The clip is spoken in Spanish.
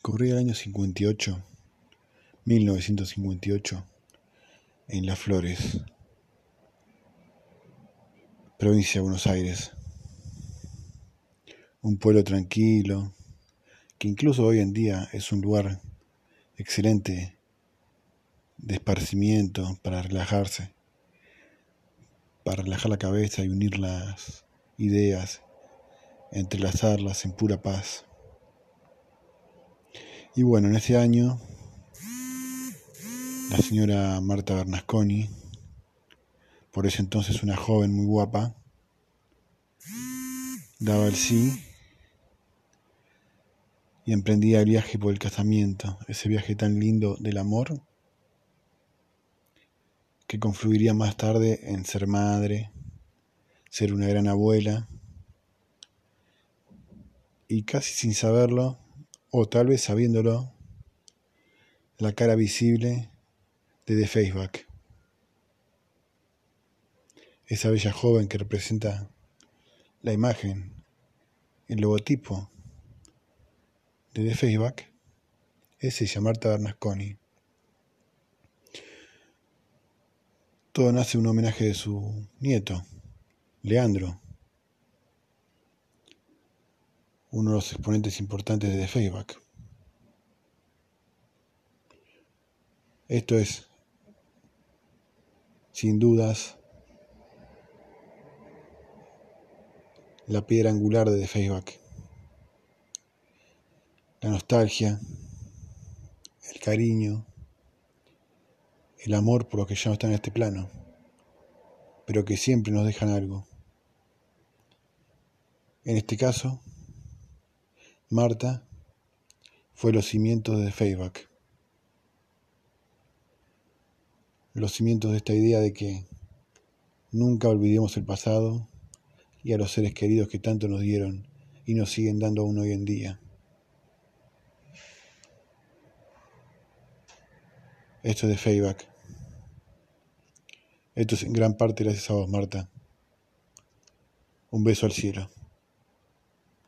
Corría el año 58, 1958, en Las Flores, provincia de Buenos Aires. Un pueblo tranquilo, que incluso hoy en día es un lugar excelente de esparcimiento para relajarse, para relajar la cabeza y unir las ideas, entrelazarlas en pura paz. Y bueno, en ese año, la señora Marta Bernasconi, por ese entonces una joven muy guapa, daba el sí y emprendía el viaje por el casamiento, ese viaje tan lindo del amor que confluiría más tarde en ser madre, ser una gran abuela y casi sin saberlo o tal vez sabiéndolo, la cara visible de The Faceback. Esa bella joven que representa la imagen, el logotipo de The Faceback, es ella, Marta Bernasconi. Todo nace un homenaje de su nieto, Leandro, uno de los exponentes importantes de The Esto es, sin dudas, la piedra angular de The La nostalgia, el cariño, el amor por los que ya no están en este plano, pero que siempre nos dejan algo. En este caso, Marta fue los cimientos de Feyback. Los cimientos de esta idea de que nunca olvidemos el pasado y a los seres queridos que tanto nos dieron y nos siguen dando aún hoy en día. Esto es de Feyback. Esto es en gran parte gracias a vos, Marta. Un beso al cielo.